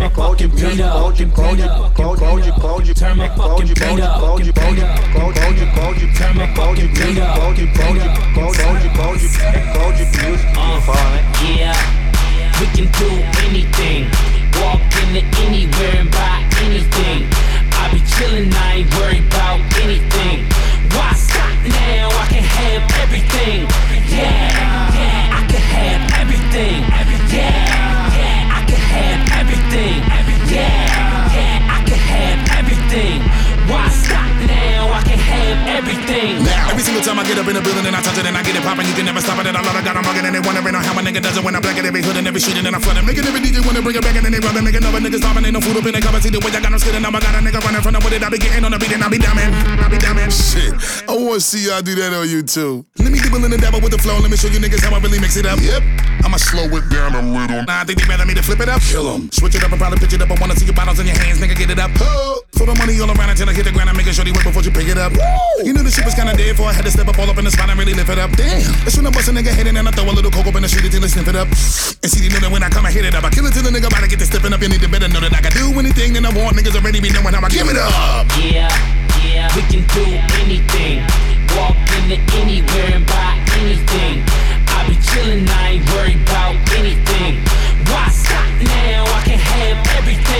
my fucking beat up. Gold, gold, gold, gold, gold, turn my fucking beat up. Gold, gold, gold, gold, gold, turn my fucking beat up. Gold, gold, gold, gold, gold, gold, views. Uh, yeah, we can do anything. Every hood and every and I flood it. Making every DJ wanna bring it back and then they rub it, making other niggas starving, ain't no food up in the cupboard. See the way I got them skidding, now I got a nigga running from the with it. I be getting on the beat and I be dumbing, I be dumbing. Shit, I wanna see y'all do that on YouTube. Let me dibble in the dabble with the flow, let me show you niggas how I really mix it up. Yep, I'ma slow it down a little. Nah, I think they better me to flip it up. Kill 'em. Switch it up and probably pitch it up. I wanna see your bottles in your hands, nigga, get it up. Oh. Throw the money all around until I hit the ground. I'm making sure they wait before you pick it up. Woo. You knew the shit was kinda dead, for I had to step up all up in the spot and really lift it up. Damn, that's when I bust a nigga head in and I throw a little coke up in the street until they sniff it up. And see, they know that when I come, I hit it up. I kill it till the nigga about to get to stepping up. You need to better know that I can do anything that I want. Niggas already be knowing how I give it up. Yeah, yeah, we can do anything. Walk into anywhere and buy anything. Chillin', I ain't worried about anything. Why stop now? I can have everything.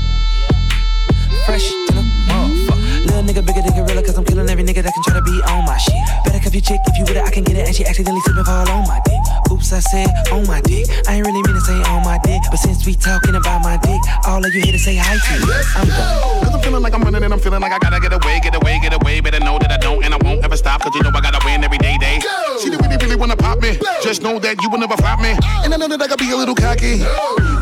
Cuff your chick if you with it, I can get it. And she accidentally slip and fall on my I said on my dick. I ain't really mean to say on my dick. But since we talking about my dick, all of you here to say hi to. I'm done. Cause I'm feeling like I'm running and I'm feeling like I gotta get away, get away, get away. Better know that I don't and I won't ever stop. Cause you know I gotta win every day, day. She didn't really, really wanna pop me. Just know that you will never flop me. And I know that I gotta be a little cocky.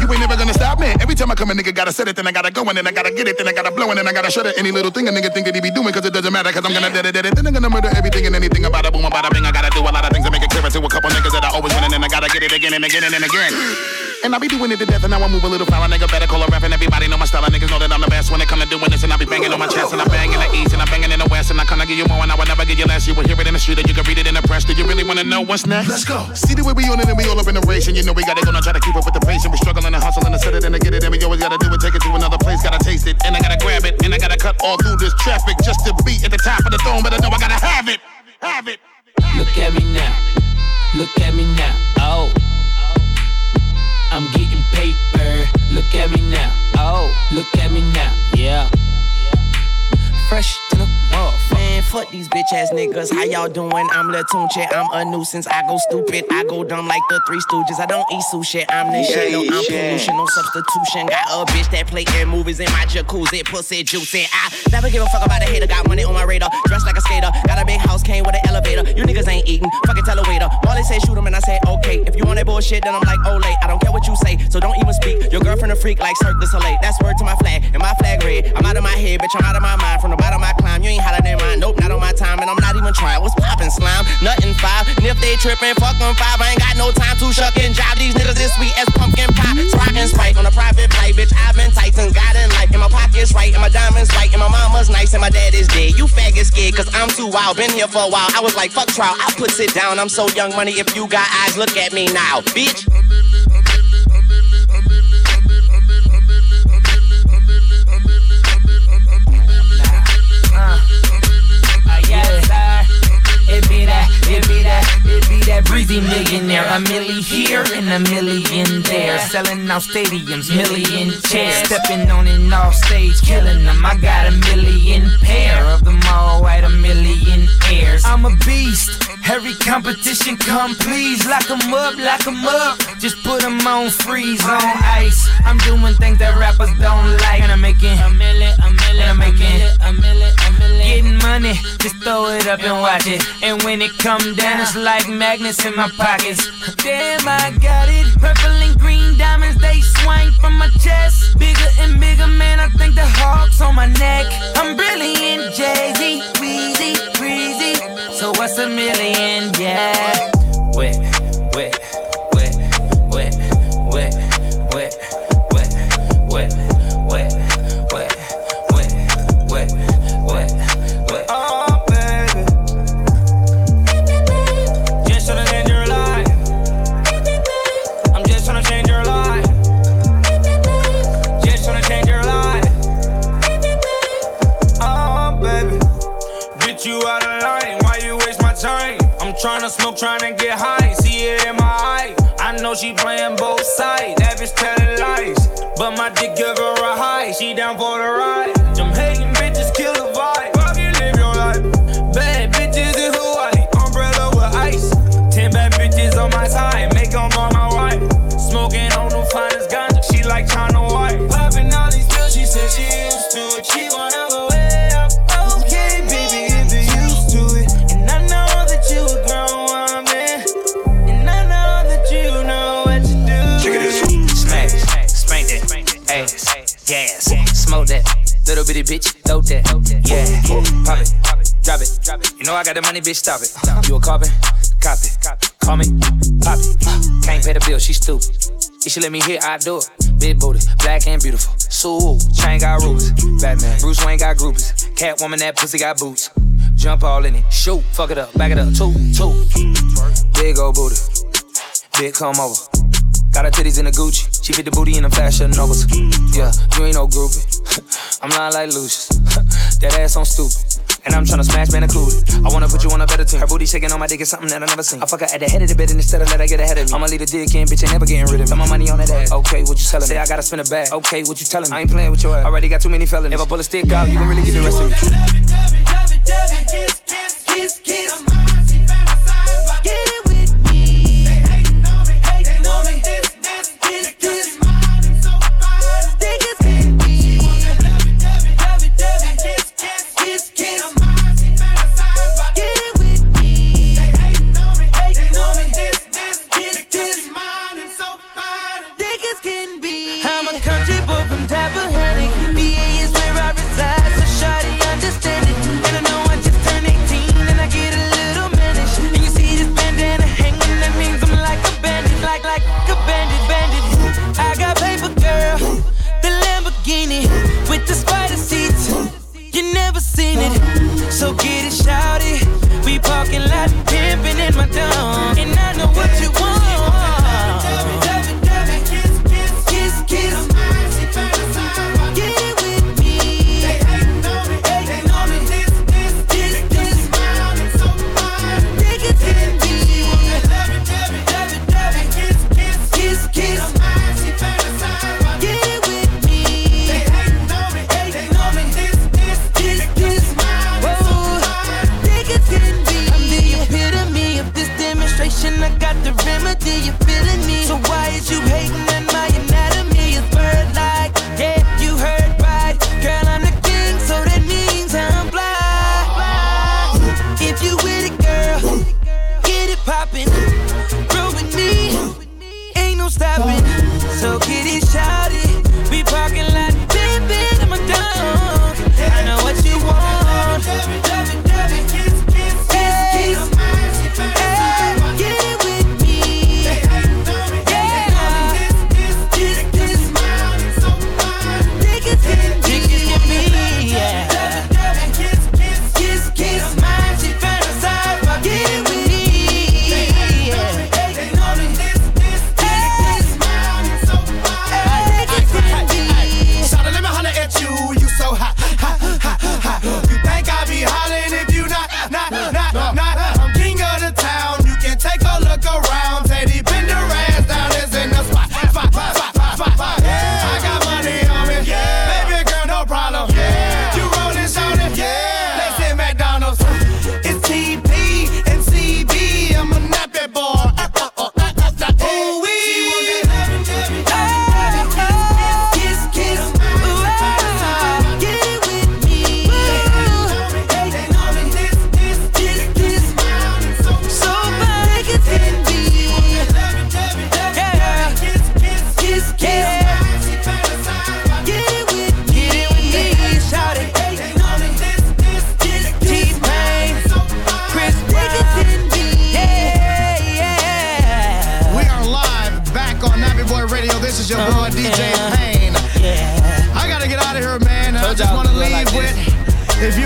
You ain't never gonna stop me. Every time I come, a nigga gotta set it, then I gotta go, and then I gotta get it, then I gotta blow, and then I gotta shut it. Any little thing a nigga think that he be doing, cause it doesn't matter, cause I'm gonna it, dead it. Then I'm gonna murder everything and anything about a boom, about a bing. I gotta do a lot of things to make it clearer to a couple niggas that I always win, and I gotta get it again and again and then again. And I be doing it to death, and now I move a little foul. A nigga better call a ref, and everybody know my style. And niggas know that I'm the best when it come to doing this. And I be banging on my chest, and I bang in the east, and I'm banging in the west. And I kinda give you more, and I would never give you less. You will hear it in the street, and you can read it in the press. Do you really wanna know what's next? Let's go. See the way we on it, and we all up in the race. And you know we gotta go now, try to keep up with the pace. And we struggling and hustling to set it and to get it. And we always gotta do it, take it to another place. Gotta taste it, and I gotta grab it, and I gotta cut all through this traffic just to be at the top of the throne. But I know I gotta have it, have it. Look at me now. Look at me now. Oh. I'm getting paper. Look at me now. Oh. Look at me now. Yeah. Fresh to the motherfucker. Man, fuck these bitch ass niggas. How y'all doing? I'm Lil Tunechi. I'm a nuisance. I go stupid. I go dumb like the Three Stooges. I don't eat sushi. I'm the shit. No, I'm pollution. No substitution. Got a bitch that play in movies in my jacuzzi. Pussy juicy. I never give a fuck about a hater. Got money on my radar. Eating. Fucking tell a waiter. Molly say shoot him and I say okay. If you want that bullshit, then I'm like, oh late. I don't care what you say. So don't even speak. Your girlfriend a freak like Cirque du Soleil. That's word to my flag. And my flag red. I'm out of my head, bitch. I'm out of my mind. From the bottom I climb. You ain't hotter than mine. Nope, not on my time. And I'm not trying. What's poppin' slime? Nothing five. And if they trippin', fuck five. I ain't got no time to shuck and jive. These niggas is sweet as pumpkin pie. Sprite and on a private flight. Bitch, I've been Tyson. God in life. And my pocket's right. And my diamonds white. And my mama's nice. And my dad is dead. You faggot scared. Cause I'm too wild. Been here for a while. I was like, fuck trial. I put it down. I'm so young money. If you got eyes, look at me now. Bitch. That, it be that, it be that breezy millionaire. A milli here and a million there. Selling out stadiums, million chairs. Stepping on it off stage, killing them. I got a million pair of them all white, a million airs. I'm a beast. Every competition come, please. Lock them up, lock them up. Just put them on freeze, on ice. I'm doing things that rappers don't like. And I'm making a million, a million, I'm making a million, a million. Getting money, just throw it up and watch it. And when it come down, it's like magnets in my pockets. Damn, I got it. Purple and green diamonds, they swing from my chest. Bigger and bigger, man. I think the hawks on my neck. I'm brilliant, Jay Z, Weezy, Breezy. So what's a million? Yeah. See it in my eye. I know she playing both sides. That bitch telling lies. But my dick give her a high. She down for the ride. Them hating bitches kill the vibe. Fucking live your life. Bad bitches in Hawaii. Umbrella with ice. Ten bad bitches on my side. Make them on my wife. Smoking on the finest ganja. She like China White. Popping all these pills. She said she used to it. She wanna gas, smoke that little bitty bitch, throw that, yeah, pop it, drop it, drop it. You know I got the money, bitch, stop it. You a carbon, it, call me, pop it. Can't pay the bill, she stupid. If she let me hit, I do it. Big booty, black and beautiful. Sue, chain got rubies. Batman, Bruce Wayne got groupies. Catwoman, that pussy got boots. Jump all in it, shoot, fuck it up, back it up, two, two. Big old booty, big come over. Got her titties in a Gucci. She fit the booty in them fashion novas. Yeah, you ain't no groupie. I'm not like Lucius. that ass on stupid. And I'm tryna smash man included. I wanna put you on a better team. Her booty shaking on my dick is something that I never seen. I fuck her at the head of the bed and instead of let her get ahead of me. I'ma leave the dick in, bitch, ain't never getting rid of me. Put my money on that ass. Okay, what you telling me? Say I gotta spin a bag. Okay, what you telling me? I ain't playing with your ass. Already got too many felonies. If I pull a stick out, you can really get the rest of me. I'm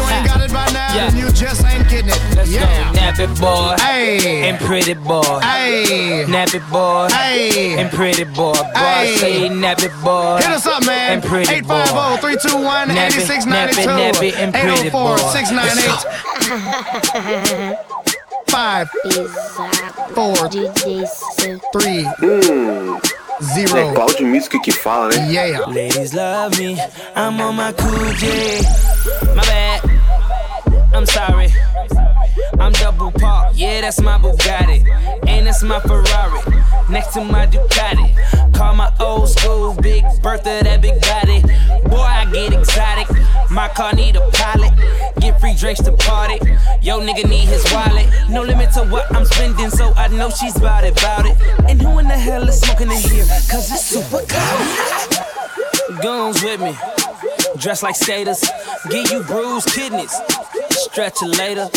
you ain't ah. got it by now, Yeah. then you just ain't getting it. Let's yeah. go. Nappy boy. Hey. And pretty boy. Hey. Nappy boy. Hey. And pretty boy. Boy, Hey. say nappy boy. Hit us up, man. And pretty boy. 850 321 Nappy, 8692. nappy, nappy, and pretty 804 boy. 698 5 4 3 É 0. Cloud Musiq que fala, né? Yeah. Ladies love me. I'm on my cool J. My bad. I'm sorry. I'm double park. Yeah, that's my Bugatti. And that's my Ferrari. Next to my Ducati. Call my old school Big Bertha, that big body. Boy, I get exotic. My car need a pilot. To party. Yo, nigga need his wallet. No limit to what I'm spending, so I know she's bout it, bout it. And who in the hell is smoking in here? Cause it's super cold. Guns with me. Dress like skaters. Give you bruised kidneys. Stretch it later.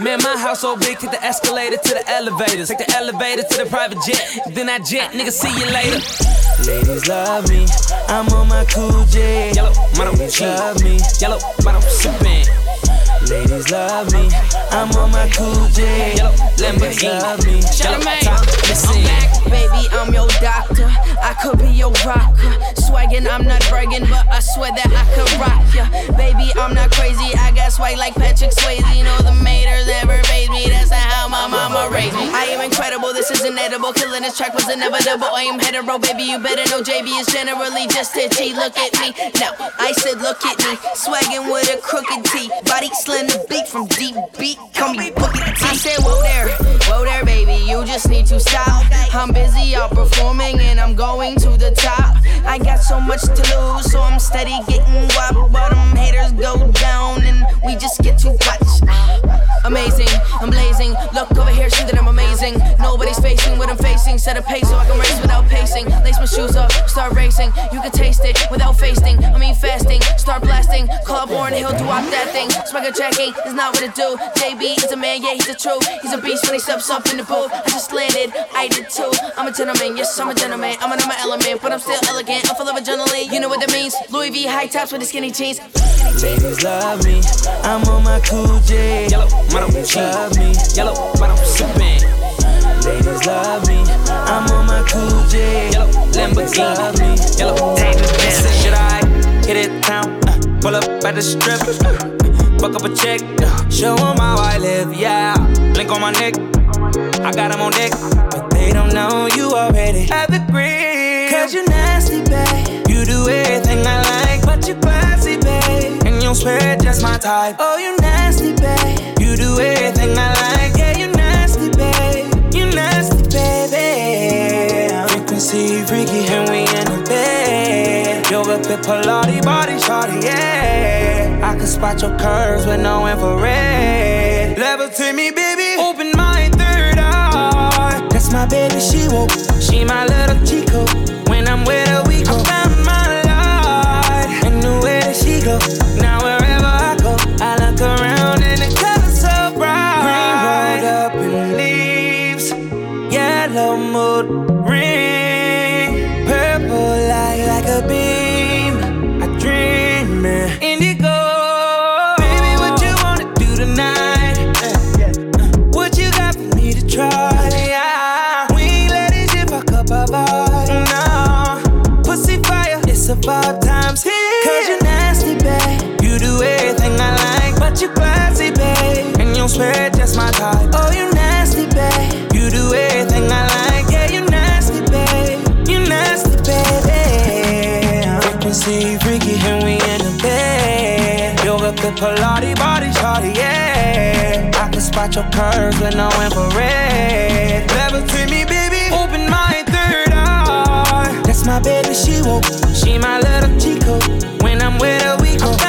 Man, my house so big, take the escalator to the elevators. Take the elevator to the private jet. Then I jet, nigga, see you later. Ladies love me. I'm on my cool J. Yellow, model, love me. Yellow, model, sippin'. Ladies love me. I'm on my cool J. Lamborghini. Love me. Top, listen. Baby, I'm your doctor. I could be your rocker. Swaggin', I'm not bragging, but I swear that I could rock ya. Baby, I'm not crazy. I got swag like Patrick Swayze. You know the maters never made me. That's how This is inedible. Killing this track was inevitable. I am hetero, baby. You better know JB is generally just itchy. Look at me. Now, I said, look at me. Swaggin' with a crooked T. Body slender beat from deep beat. Call me Bookie T. I said, whoa there. Whoa there, baby. You just need to stop. I'm busy out performing and I'm going to the top. I got so much to lose, so I'm steady getting guap. But them haters go down and we just get to watch. Amazing, I'm blazing. Look over here, see that I'm amazing. Nobody's facing what I'm facing. Set a pace so I can race without pacing. Lace my shoes up, start racing. You can taste it without fasting. I mean fasting, start blasting. Call born, he'll do up that thing. Swagger checking is not what it do. JB is a man, yeah, he's a true. He's a beast when he steps up in the booth. I just landed, I did too. I'm a gentleman, yes, I'm a gentleman. I'm in my element, but I'm still elegant. I'm full of adrenaline, you know what that means. Louis V high tops with the skinny jeans. Ladies love me. I'm on my cool J. Yellow, model, love me. Yellow, model, sippin'. Ladies Me. Yellow, David Benz. Should I hit it town? Uh, pull up at the strip. Uh, fuck up a check. Uh, show 'em how I live, yeah. Link on my neck. I got got 'em on deck. But they don't know you already have the green. Cause you nasty, babe. You do everything I like, but you classy, babe. And you swear just my type. Oh, you nasty, babe. You do everything I like, Yoga pit Pilates, body shawty, yeah. I can spot your curves with no infrared. Levitate me, baby. Open my third eye. That's my baby, she woke. She my little chico. When I'm with her, we go. I found my light. And the way that she go. Swear just my type. Oh, you nasty, babe. You do everything I like, yeah, you nasty, babe. You nasty, baby. Frequency freaky, and we in the bed. You Yoga pit Pilates, body shawty, yeah. I can spot your curves with no infrared. Levitate me, baby. Open my third eye. That's my baby, she woke. She my little chico. When I'm with her, we go.